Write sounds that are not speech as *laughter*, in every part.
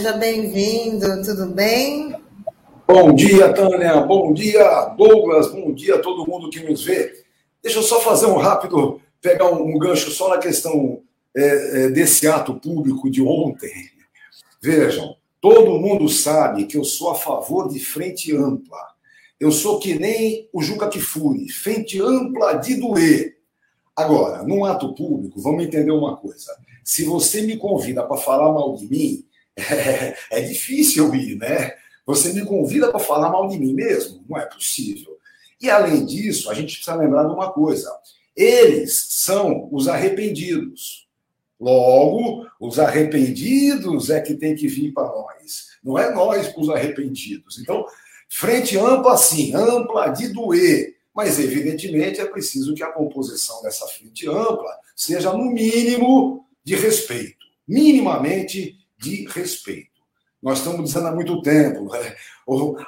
Seja bem-vindo, tudo bem? Bom dia, Tânia, bom dia, Douglas, bom dia a todo mundo que nos vê. Deixa eu só fazer um rápido, pegar um gancho só na questão é, é, desse ato público de ontem. Vejam, todo mundo sabe que eu sou a favor de frente ampla. Eu sou que nem o Juca Kifuri, frente ampla de doer. Agora, num ato público, vamos entender uma coisa. Se você me convida para falar mal de mim, é, *laughs* é difícil ir, né? Você me convida para falar mal de mim mesmo? Não é possível. E além disso, a gente precisa lembrar de uma coisa: eles são os arrependidos. Logo, os arrependidos é que tem que vir para nós. Não é nós para os arrependidos. Então, frente ampla, sim, ampla de doer. Mas, evidentemente, é preciso que a composição dessa frente ampla seja, no mínimo, de respeito. Minimamente de respeito. Nós estamos dizendo há muito tempo, né?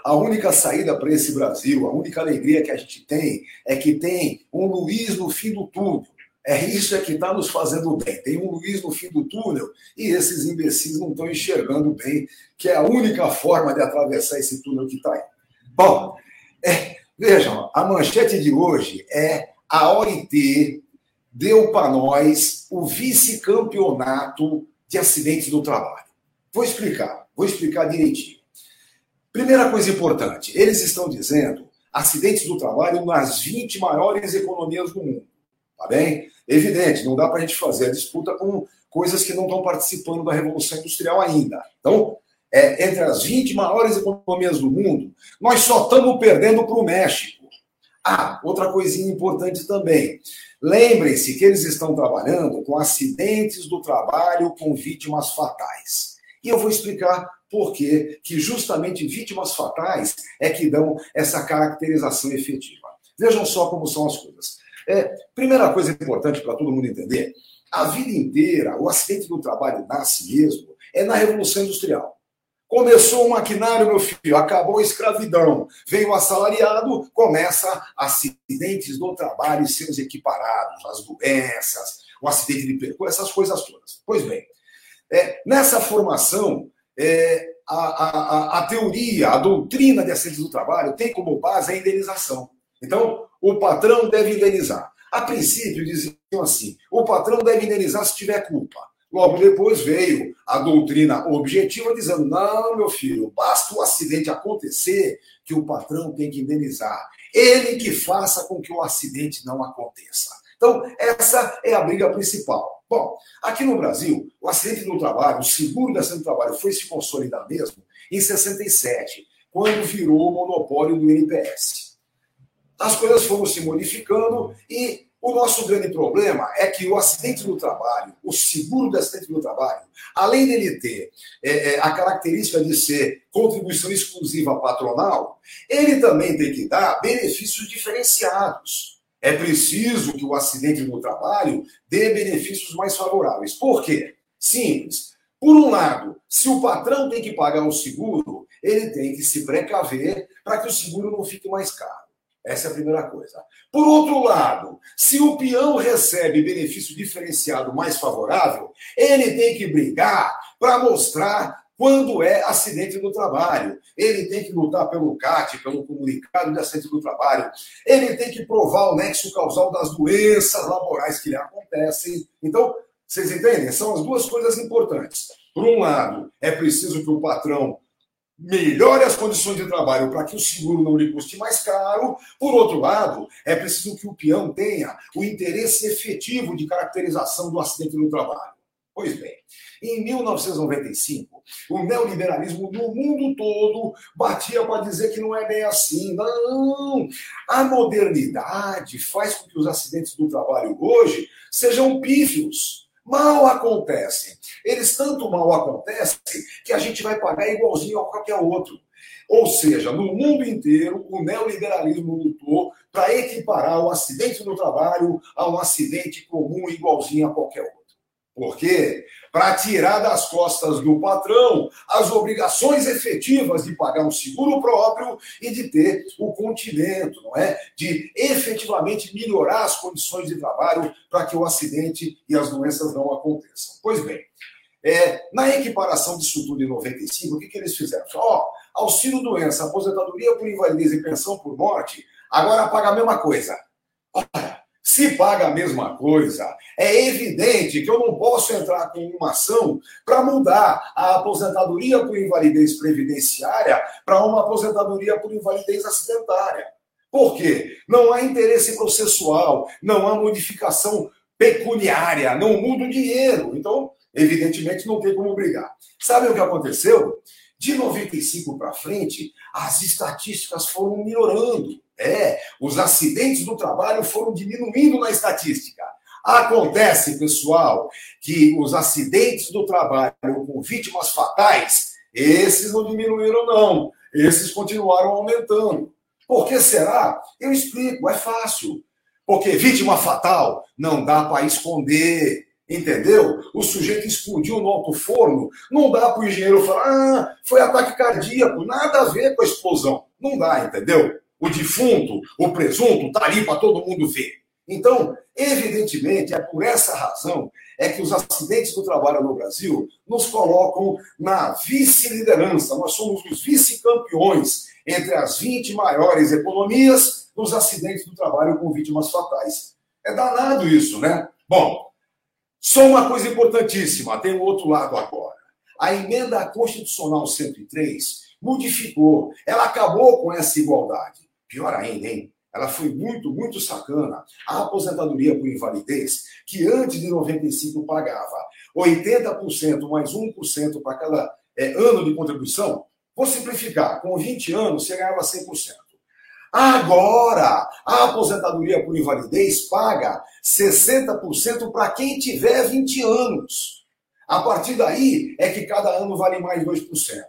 a única saída para esse Brasil, a única alegria que a gente tem é que tem um Luiz no fim do túnel. É isso é que está nos fazendo bem. Tem um Luiz no fim do túnel e esses imbecis não estão enxergando bem, que é a única forma de atravessar esse túnel que está aí. Bom, é, vejam, a manchete de hoje é a OIT deu para nós o vice-campeonato de acidentes do trabalho. Vou explicar, vou explicar direitinho. Primeira coisa importante, eles estão dizendo acidentes do trabalho nas 20 maiores economias do mundo. Tá bem? Evidente, não dá para a gente fazer a disputa com coisas que não estão participando da Revolução Industrial ainda. Então, é, entre as 20 maiores economias do mundo, nós só estamos perdendo para o México. Ah, outra coisinha importante também. Lembrem-se que eles estão trabalhando com acidentes do trabalho com vítimas fatais. E eu vou explicar por que justamente vítimas fatais é que dão essa caracterização efetiva. Vejam só como são as coisas. É, primeira coisa importante para todo mundo entender: a vida inteira, o acidente do trabalho nasce mesmo, é na Revolução Industrial. Começou o maquinário, meu filho, acabou a escravidão. Veio o assalariado, começa acidentes do trabalho e seus equiparados, as doenças, o acidente de percurso, essas coisas todas. Pois bem, é, nessa formação, é, a, a, a, teoria, a doutrina de acidentes do trabalho tem como base a indenização. Então, o patrão deve indenizar. A princípio, diziam assim: o patrão deve indenizar se tiver culpa. Logo depois veio a doutrina objetiva dizendo: não, meu filho, basta o acidente acontecer que o patrão tem que indenizar. Ele que faça com que o acidente não aconteça. Então, essa é a briga principal. Bom, aqui no Brasil, o acidente do trabalho, o seguro do acidente do trabalho foi se consolidar mesmo em 67, quando virou o monopólio do INPS. As coisas foram se modificando e o nosso grande problema é que o acidente do trabalho, o seguro do acidente do trabalho, além dele ter é, é, a característica de ser contribuição exclusiva patronal, ele também tem que dar benefícios diferenciados. É preciso que o acidente do trabalho dê benefícios mais favoráveis. Por quê? Simples. Por um lado, se o patrão tem que pagar o seguro, ele tem que se precaver para que o seguro não fique mais caro. Essa é a primeira coisa. Por outro lado, se o peão recebe benefício diferenciado mais favorável, ele tem que brigar para mostrar quando é acidente do trabalho. Ele tem que lutar pelo CAT, pelo comunicado de acidente do trabalho. Ele tem que provar o nexo causal das doenças laborais que lhe acontecem. Então, vocês entendem? São as duas coisas importantes. Por um lado, é preciso que o patrão melhore as condições de trabalho para que o seguro não lhe custe mais caro. Por outro lado, é preciso que o peão tenha o interesse efetivo de caracterização do acidente no trabalho. Pois bem, em 1995, o neoliberalismo no mundo todo batia para dizer que não é bem assim. Não! A modernidade faz com que os acidentes do trabalho hoje sejam pífios mal acontecem. Eles tanto mal acontecem que a gente vai pagar igualzinho a qualquer outro. Ou seja, no mundo inteiro, o neoliberalismo lutou para equiparar o acidente no trabalho a um acidente comum igualzinho a qualquer outro. Por quê? Para tirar das costas do patrão as obrigações efetivas de pagar um seguro próprio e de ter o continente, não é? De efetivamente melhorar as condições de trabalho para que o acidente e as doenças não aconteçam. Pois bem, é, na equiparação disso tudo em 95, o que, que eles fizeram? Ó, oh, auxílio doença, aposentadoria por invalidez e pensão por morte, agora paga a mesma coisa. Ora, se paga a mesma coisa, é evidente que eu não posso entrar com uma ação para mudar a aposentadoria por invalidez previdenciária para uma aposentadoria por invalidez acidentária. Por quê? Não há interesse processual, não há modificação pecuniária, não muda o dinheiro. Então, evidentemente, não tem como brigar. Sabe o que aconteceu? De 95 para frente, as estatísticas foram melhorando. É, os acidentes do trabalho foram diminuindo na estatística. Acontece, pessoal, que os acidentes do trabalho com vítimas fatais, esses não diminuíram, não. Esses continuaram aumentando. Por que será? Eu explico, é fácil. Porque vítima fatal não dá para esconder. Entendeu? O sujeito explodiu no alto forno, não dá para o engenheiro falar, ah, foi ataque cardíaco, nada a ver com a explosão. Não dá, entendeu? O defunto, o presunto, está ali para todo mundo ver. Então, evidentemente, é por essa razão é que os acidentes do trabalho no Brasil nos colocam na vice-liderança. Nós somos os vice-campeões entre as 20 maiores economias dos acidentes do trabalho com vítimas fatais. É danado isso, né? Bom, só uma coisa importantíssima, tem o outro lado agora. A emenda constitucional 103 modificou, ela acabou com essa igualdade. Pior ainda, hein? Ela foi muito, muito sacana. A aposentadoria por invalidez, que antes de 95 pagava 80% mais 1% para cada é, ano de contribuição, vou simplificar, com 20 anos você ganhava 100%. Agora, a aposentadoria por invalidez paga 60% para quem tiver 20 anos. A partir daí é que cada ano vale mais 2%.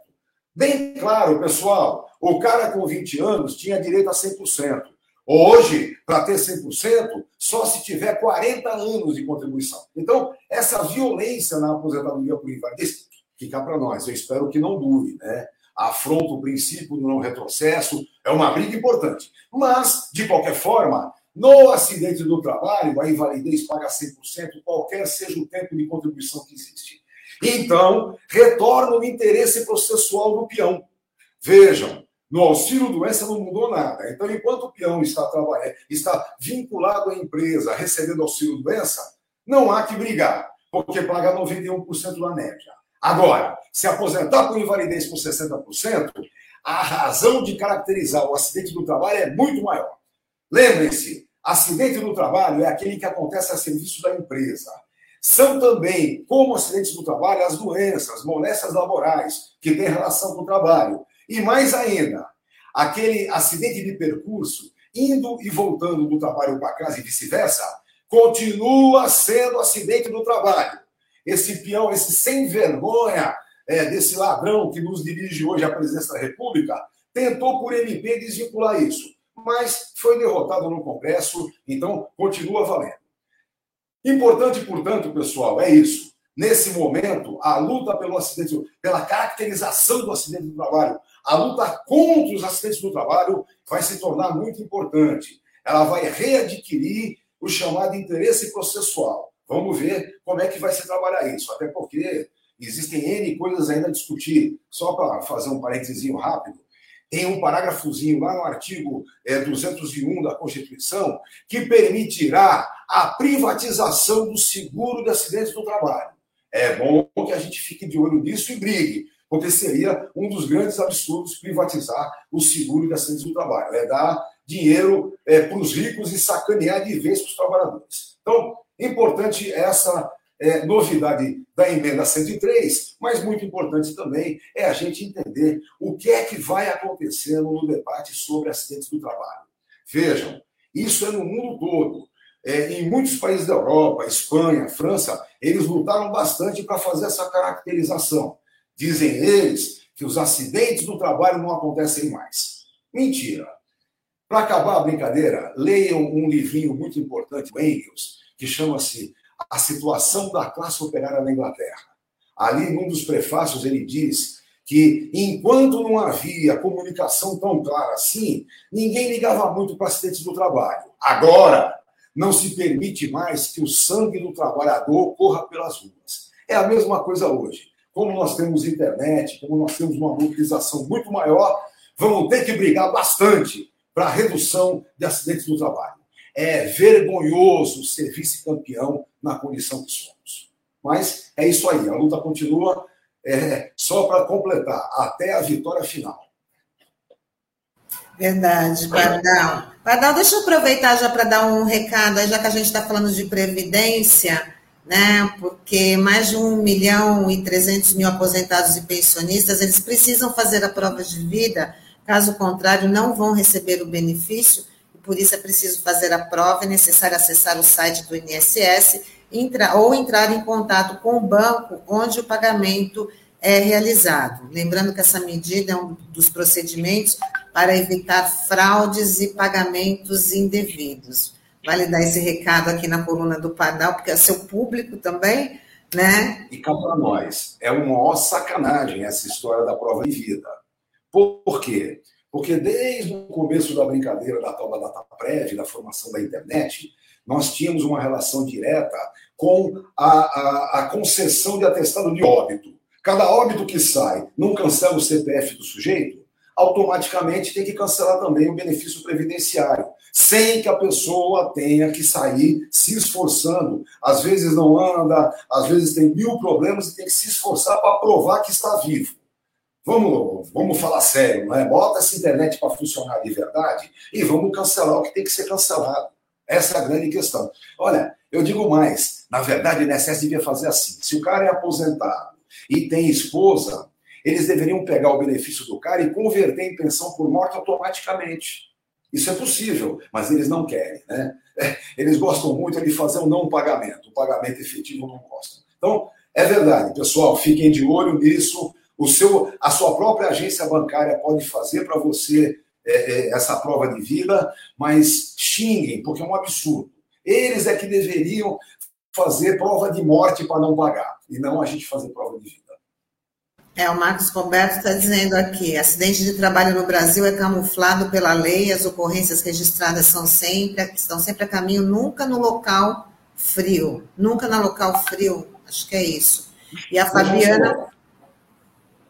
Bem claro, pessoal, o cara com 20 anos tinha direito a 100%. Hoje, para ter 100%, só se tiver 40 anos de contribuição. Então, essa violência na aposentadoria por invalidez fica para nós. Eu espero que não dure, né? Afronta o princípio do não retrocesso, é uma briga importante. Mas, de qualquer forma, no acidente do trabalho, a invalidez paga 100%, qualquer seja o tempo de contribuição que existe. Então, retorna o interesse processual do peão. Vejam, no auxílio doença não mudou nada. Então, enquanto o peão está, trabalhando, está vinculado à empresa, recebendo auxílio doença, não há que brigar, porque paga 91% da média. Agora, se aposentar por invalidez por 60%, a razão de caracterizar o acidente do trabalho é muito maior. Lembrem-se, acidente do trabalho é aquele que acontece a serviço da empresa. São também, como acidentes do trabalho, as doenças, moléstias laborais, que têm relação com o trabalho. E mais ainda, aquele acidente de percurso, indo e voltando do trabalho para casa e vice-versa, continua sendo acidente do trabalho. Esse peão, esse sem vergonha é, desse ladrão que nos dirige hoje à presidência da República, tentou por MP desvincular isso, mas foi derrotado no Congresso, então continua valendo. Importante, portanto, pessoal, é isso. Nesse momento, a luta pelo acidente, pela caracterização do acidente do trabalho, a luta contra os acidentes do trabalho vai se tornar muito importante. Ela vai readquirir o chamado interesse processual. Vamos ver como é que vai se trabalhar isso, até porque existem N coisas ainda a discutir. Só para fazer um parênteses rápido, tem um parágrafozinho lá no artigo é, 201 da Constituição que permitirá a privatização do seguro de acidentes do trabalho. É bom que a gente fique de olho nisso e brigue, porque seria um dos grandes absurdos privatizar o seguro de acidentes do trabalho. É dar dinheiro é, para os ricos e sacanear de vez para os trabalhadores. Então, importante essa é, novidade da emenda 103, mas muito importante também é a gente entender o que é que vai acontecendo no debate sobre acidentes do trabalho. Vejam, isso é no mundo todo. É, em muitos países da Europa, Espanha, França, eles lutaram bastante para fazer essa caracterização. Dizem eles que os acidentes do trabalho não acontecem mais. Mentira. Para acabar a brincadeira, leiam um livrinho muito importante Engels, que chama-se a situação da classe operária na Inglaterra. Ali, num dos prefácios, ele diz que enquanto não havia comunicação tão clara assim, ninguém ligava muito para acidentes do trabalho. Agora, não se permite mais que o sangue do trabalhador corra pelas ruas. É a mesma coisa hoje. Como nós temos internet, como nós temos uma mobilização muito maior, vamos ter que brigar bastante para a redução de acidentes no trabalho. É vergonhoso ser vice-campeão na condição que somos. Mas é isso aí, a luta continua. É, só para completar, até a vitória final. Verdade, Pardal. Pardal, deixa eu aproveitar já para dar um recado, já que a gente está falando de previdência, né? Porque mais de 1 milhão e 300 mil aposentados e pensionistas, eles precisam fazer a prova de vida, caso contrário, não vão receber o benefício por isso é preciso fazer a prova, é necessário acessar o site do INSS entra, ou entrar em contato com o banco onde o pagamento é realizado. Lembrando que essa medida é um dos procedimentos para evitar fraudes e pagamentos indevidos. Vale dar esse recado aqui na coluna do Pardal, porque é seu público também, né? E cá para nós, é uma maior sacanagem essa história da prova de vida. Por quê? Porque desde o começo da brincadeira da tal da data prévia, da formação da internet, nós tínhamos uma relação direta com a, a, a concessão de atestado de óbito. Cada óbito que sai não cancela o CPF do sujeito, automaticamente tem que cancelar também o benefício previdenciário, sem que a pessoa tenha que sair se esforçando. Às vezes não anda, às vezes tem mil problemas e tem que se esforçar para provar que está vivo. Vamos, vamos falar sério, não é? Bota essa internet para funcionar de verdade e vamos cancelar o que tem que ser cancelado. Essa é a grande questão. Olha, eu digo mais, na verdade, o INSS devia fazer assim. Se o cara é aposentado e tem esposa, eles deveriam pegar o benefício do cara e converter em pensão por morte automaticamente. Isso é possível, mas eles não querem, né? *laughs* Eles gostam muito de fazer o um não pagamento. O pagamento efetivo não gostam. Então, é verdade, pessoal, fiquem de olho nisso o seu, a sua própria agência bancária pode fazer para você é, é, essa prova de vida, mas xinguem, porque é um absurdo. Eles é que deveriam fazer prova de morte para não pagar, e não a gente fazer prova de vida. É, o Marcos Roberto está dizendo aqui: acidente de trabalho no Brasil é camuflado pela lei, as ocorrências registradas são sempre, estão sempre a caminho, nunca no local frio. Nunca no local frio, acho que é isso. E a Fabiana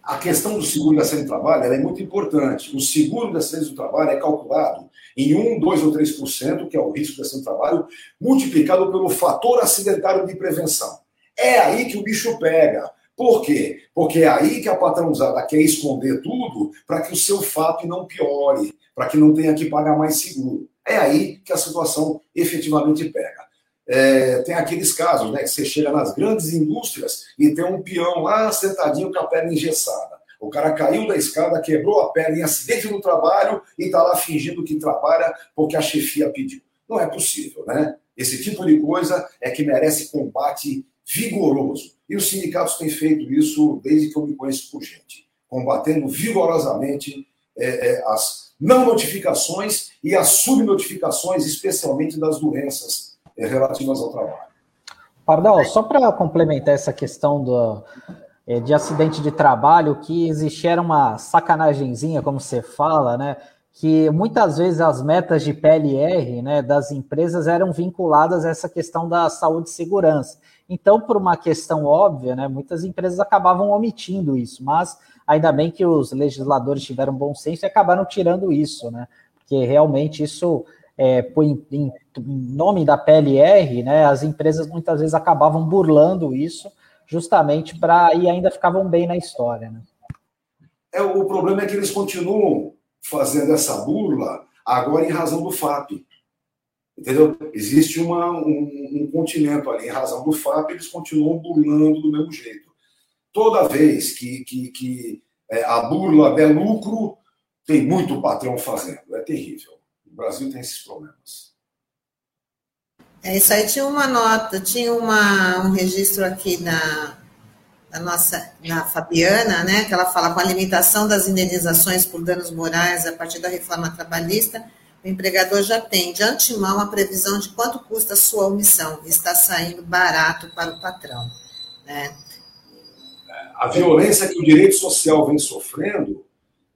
a questão do seguro de acidente de trabalho é muito importante. O seguro de acidente do trabalho é calculado em 1, 2 ou 3%, que é o risco de acidente de trabalho, multiplicado pelo fator acidentário de prevenção. É aí que o bicho pega. Por quê? Porque é aí que a patrãozada quer esconder tudo para que o seu fato não piore, para que não tenha que pagar mais seguro. É aí que a situação efetivamente pega. É, tem aqueles casos, né, que você chega nas grandes indústrias e tem um peão lá sentadinho com a perna engessada. O cara caiu da escada, quebrou a perna em acidente no trabalho e está lá fingindo que trabalha porque a chefia pediu. Não é possível, né? Esse tipo de coisa é que merece combate vigoroso. E os sindicatos têm feito isso desde que eu me conheço por gente, combatendo vigorosamente é, é, as não notificações e as subnotificações, especialmente das doenças relativas ao trabalho. Pardal, só para complementar essa questão do, é, de acidente de trabalho, que existia uma sacanagemzinha, como você fala, né? Que muitas vezes as metas de PLR né, das empresas eram vinculadas a essa questão da saúde e segurança. Então, por uma questão óbvia, né, muitas empresas acabavam omitindo isso, mas ainda bem que os legisladores tiveram bom senso e acabaram tirando isso, né? Porque realmente isso é, em, em, nome da PLR, né, as empresas muitas vezes acabavam burlando isso, justamente para e ainda ficavam bem na história. Né? É, o problema é que eles continuam fazendo essa burla agora em razão do FAP. Entendeu? Existe uma, um, um continente ali, em razão do FAP, eles continuam burlando do mesmo jeito. Toda vez que, que, que é, a burla der lucro, tem muito patrão fazendo. É terrível. O Brasil tem esses problemas. É isso aí. Tinha uma nota, tinha uma, um registro aqui na, nossa, na Fabiana, né, que ela fala com a limitação das indenizações por danos morais a partir da reforma trabalhista, o empregador já tem de antemão a previsão de quanto custa a sua omissão, está saindo barato para o patrão. Né? A violência que o direito social vem sofrendo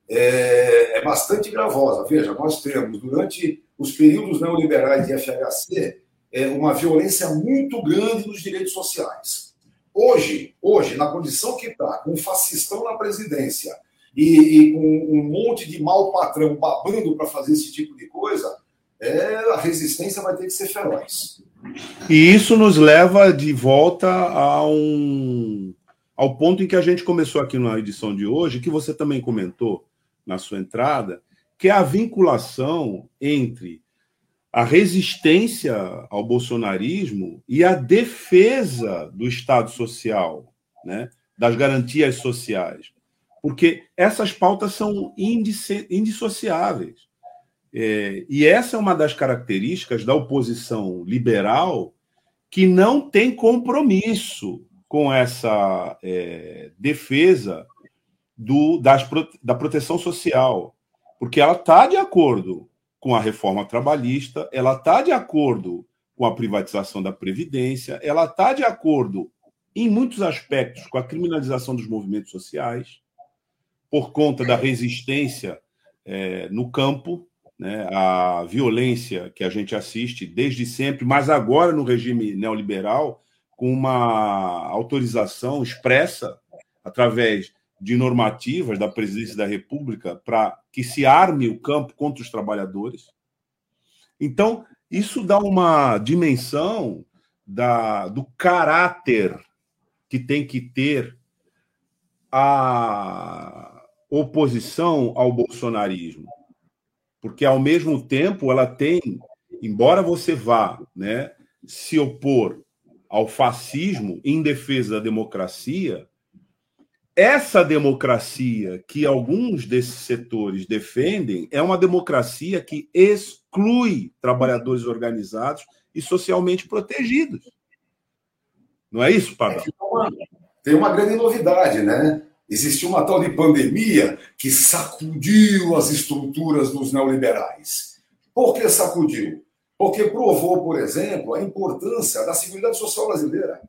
é, é bastante gravosa. Veja, nós temos, durante os períodos neoliberais de FHC, é, uma violência muito grande nos direitos sociais. hoje, hoje, na condição que está, com um fascistão na presidência e, e, com um monte de mau patrão babando para fazer esse tipo de coisa, é, a resistência vai ter que ser feroz. E isso nos leva de volta a um, ao ponto em que a gente começou aqui na edição de hoje, que você também comentou na sua entrada, que é a vinculação entre a resistência ao bolsonarismo e a defesa do Estado social, né, das garantias sociais. Porque essas pautas são indissociáveis. É, e essa é uma das características da oposição liberal que não tem compromisso com essa é, defesa do, das, da proteção social, porque ela está de acordo com a reforma trabalhista, ela está de acordo com a privatização da Previdência, ela está de acordo, em muitos aspectos, com a criminalização dos movimentos sociais, por conta da resistência é, no campo, né, a violência que a gente assiste desde sempre, mas agora no regime neoliberal, com uma autorização expressa através de normativas da presidência da República para que se arme o campo contra os trabalhadores. Então, isso dá uma dimensão da, do caráter que tem que ter a oposição ao bolsonarismo. Porque, ao mesmo tempo, ela tem, embora você vá né, se opor ao fascismo em defesa da democracia, essa democracia que alguns desses setores defendem é uma democracia que exclui trabalhadores organizados e socialmente protegidos. Não é isso, Pablo? Tem uma grande novidade, né? Existiu uma tal de pandemia que sacudiu as estruturas dos neoliberais. Por que sacudiu? Porque provou, por exemplo, a importância da Seguridade Social brasileira.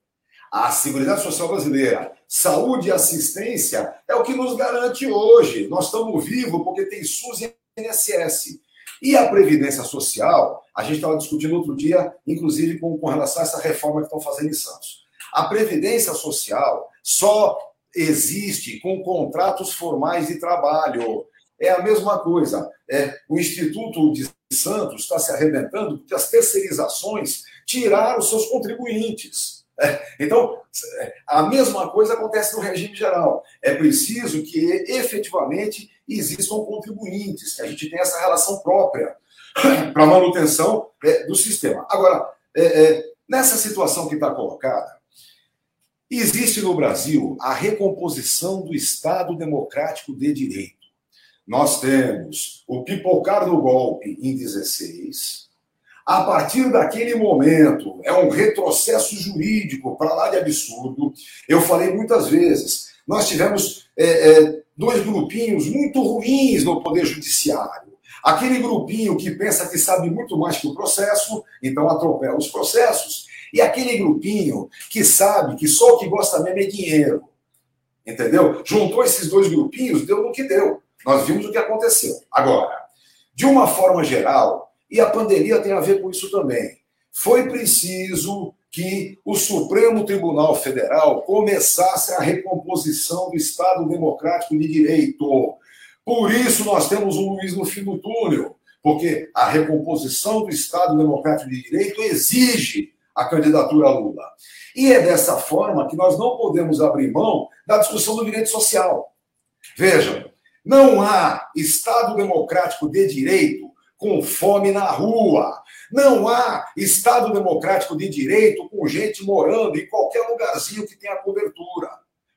A Seguridade Social brasileira, saúde e assistência é o que nos garante hoje. Nós estamos vivos porque tem SUS e INSS. E a Previdência Social, a gente estava discutindo outro dia, inclusive com, com relação a essa reforma que estão fazendo em Santos. A Previdência Social só existe com contratos formais de trabalho. É a mesma coisa. É, o Instituto de Santos está se arrebentando porque as terceirizações tiraram seus contribuintes. *laughs* Então, a mesma coisa acontece no regime geral. É preciso que efetivamente existam contribuintes, que a gente tenha essa relação própria *laughs* para a manutenção é, do sistema. Agora, é, é, nessa situação que está colocada, existe no Brasil a recomposição do Estado democrático de direito. Nós temos o pipocar do golpe em 16, a partir daquele momento, é um retrocesso jurídico para lá de absurdo. Eu falei muitas vezes, nós tivemos é, é, dois grupinhos muito ruins no Poder Judiciário. Aquele grupinho que pensa que sabe muito mais que o processo, então atropela os processos. E aquele grupinho que sabe que só o que gosta mesmo é dinheiro. Entendeu? Juntou esses dois grupinhos, deu no que deu. Nós vimos o que aconteceu. Agora, de uma forma geral, e a pandemia tem a ver com isso também. Foi preciso que o Supremo Tribunal Federal começasse a recomposição do Estado Democrático de Direito. Por isso nós temos um Luiz no fim do túnel, porque a recomposição do Estado Democrático de Direito exige a candidatura a Lula. E é dessa forma que nós não podemos abrir mão da discussão do direito social. Vejam, não há Estado Democrático de Direito com fome na rua. Não há Estado democrático de direito com gente morando em qualquer lugarzinho que tenha cobertura.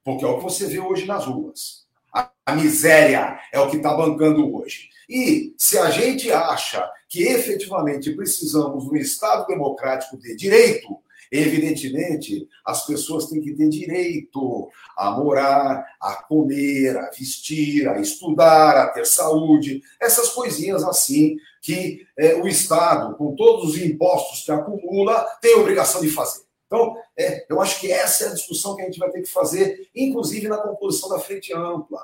Porque é o que você vê hoje nas ruas. A miséria é o que está bancando hoje. E se a gente acha que efetivamente precisamos de um Estado democrático de direito, Evidentemente, as pessoas têm que ter direito a morar, a comer, a vestir, a estudar, a ter saúde, essas coisinhas assim que é, o Estado, com todos os impostos que acumula, tem obrigação de fazer. Então, é, eu acho que essa é a discussão que a gente vai ter que fazer, inclusive na composição da frente ampla.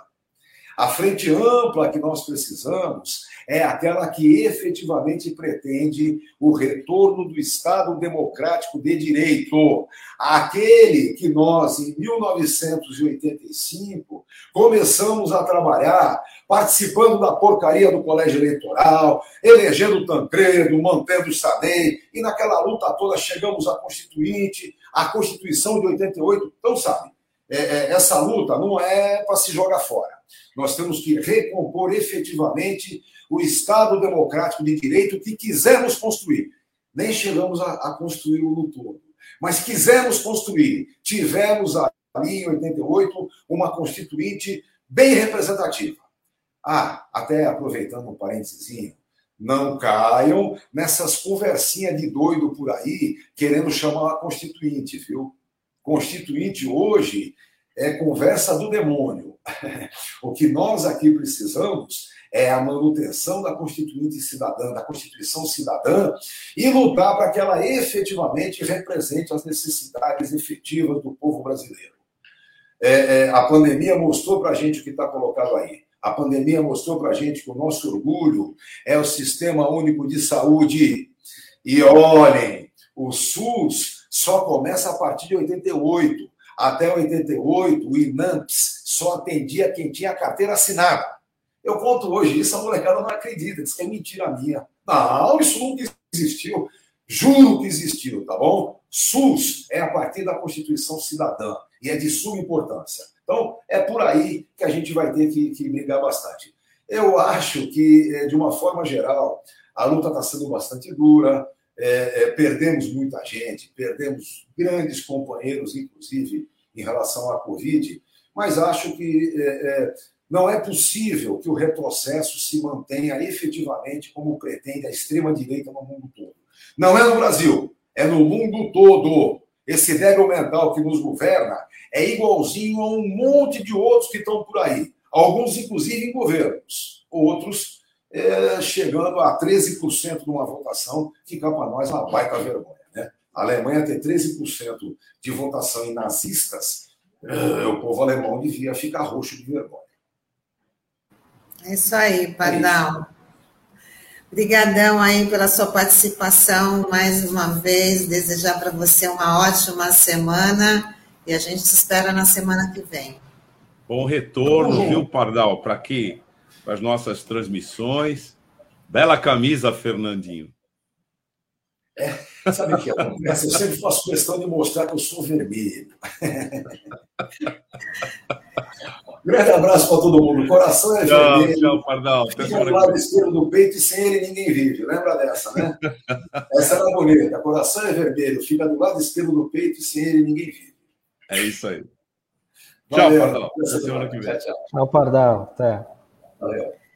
A frente ampla que nós precisamos é aquela que efetivamente pretende o retorno do Estado democrático de direito. Aquele que nós, em 1985, começamos a trabalhar, participando da porcaria do colégio eleitoral, elegendo Tancredo, mantendo o Sadei, e naquela luta toda chegamos à Constituinte, à Constituição de 88. Então, sabe, é, é, essa luta não é para se jogar fora. Nós temos que recompor efetivamente o Estado democrático de direito que quisemos construir. Nem chegamos a, a construí-lo no todo, mas quisemos construir. Tivemos ali em 88 uma constituinte bem representativa. Ah, até aproveitando um parênteses, não caiam nessas conversinhas de doido por aí querendo chamar a constituinte, viu? Constituinte hoje é conversa do demônio. *laughs* o que nós aqui precisamos é a manutenção da Constituinte cidadã, da Constituição cidadã, e lutar para que ela efetivamente represente as necessidades efetivas do povo brasileiro. É, é, a pandemia mostrou para a gente o que está colocado aí. A pandemia mostrou para a gente que o nosso orgulho é o Sistema Único de Saúde. E olhem, o SUS só começa a partir de 88. Até 88, o INAMPS só atendia quem tinha carteira assinada. Eu conto hoje isso, a molecada não acredita, diz que é mentira minha. Não, isso nunca existiu. Juro que existiu, tá bom? SUS é a partir da Constituição Cidadã e é de suma importância. Então, é por aí que a gente vai ter que, que brigar bastante. Eu acho que, eh, de uma forma geral, a luta está sendo bastante dura, é, é, perdemos muita gente, perdemos grandes companheiros, inclusive em relação à Covid, mas acho que é, é, não é possível que o retrocesso se mantenha efetivamente como pretende a extrema-direita no mundo todo. Não é no Brasil, é no mundo todo. Esse débil mental que nos governa é igualzinho a um monte de outros que estão por aí. Alguns, inclusive, em governos. Outros é, chegando a 13% de uma votação, fica para nós uma baita vergonha. Né? A Alemanha ter 13% de votação em nazistas, é, o povo alemão devia ficar roxo de vergonha. É isso aí, Pardal. É Obrigadão aí pela sua participação mais uma vez. Desejar para você uma ótima semana e a gente se espera na semana que vem. Bom retorno, viu, Pardal? Para que para as nossas transmissões. Bela camisa, Fernandinho. É, sabe o que acontece? Eu sempre faço questão de mostrar que eu sou vermelho. *laughs* Grande abraço para todo mundo. O coração é tchau, vermelho. Tchau, Pardal. Fica do lado esquerdo do peito e sem ele ninguém vive. Lembra dessa, né? Essa era bonita. Coração é vermelho. Fica do lado esquerdo do peito e sem ele ninguém vive. É isso aí. Valeu. Tchau, Pardal. Até semana que vem. Tchau, tchau Pardal. Até. Valeu.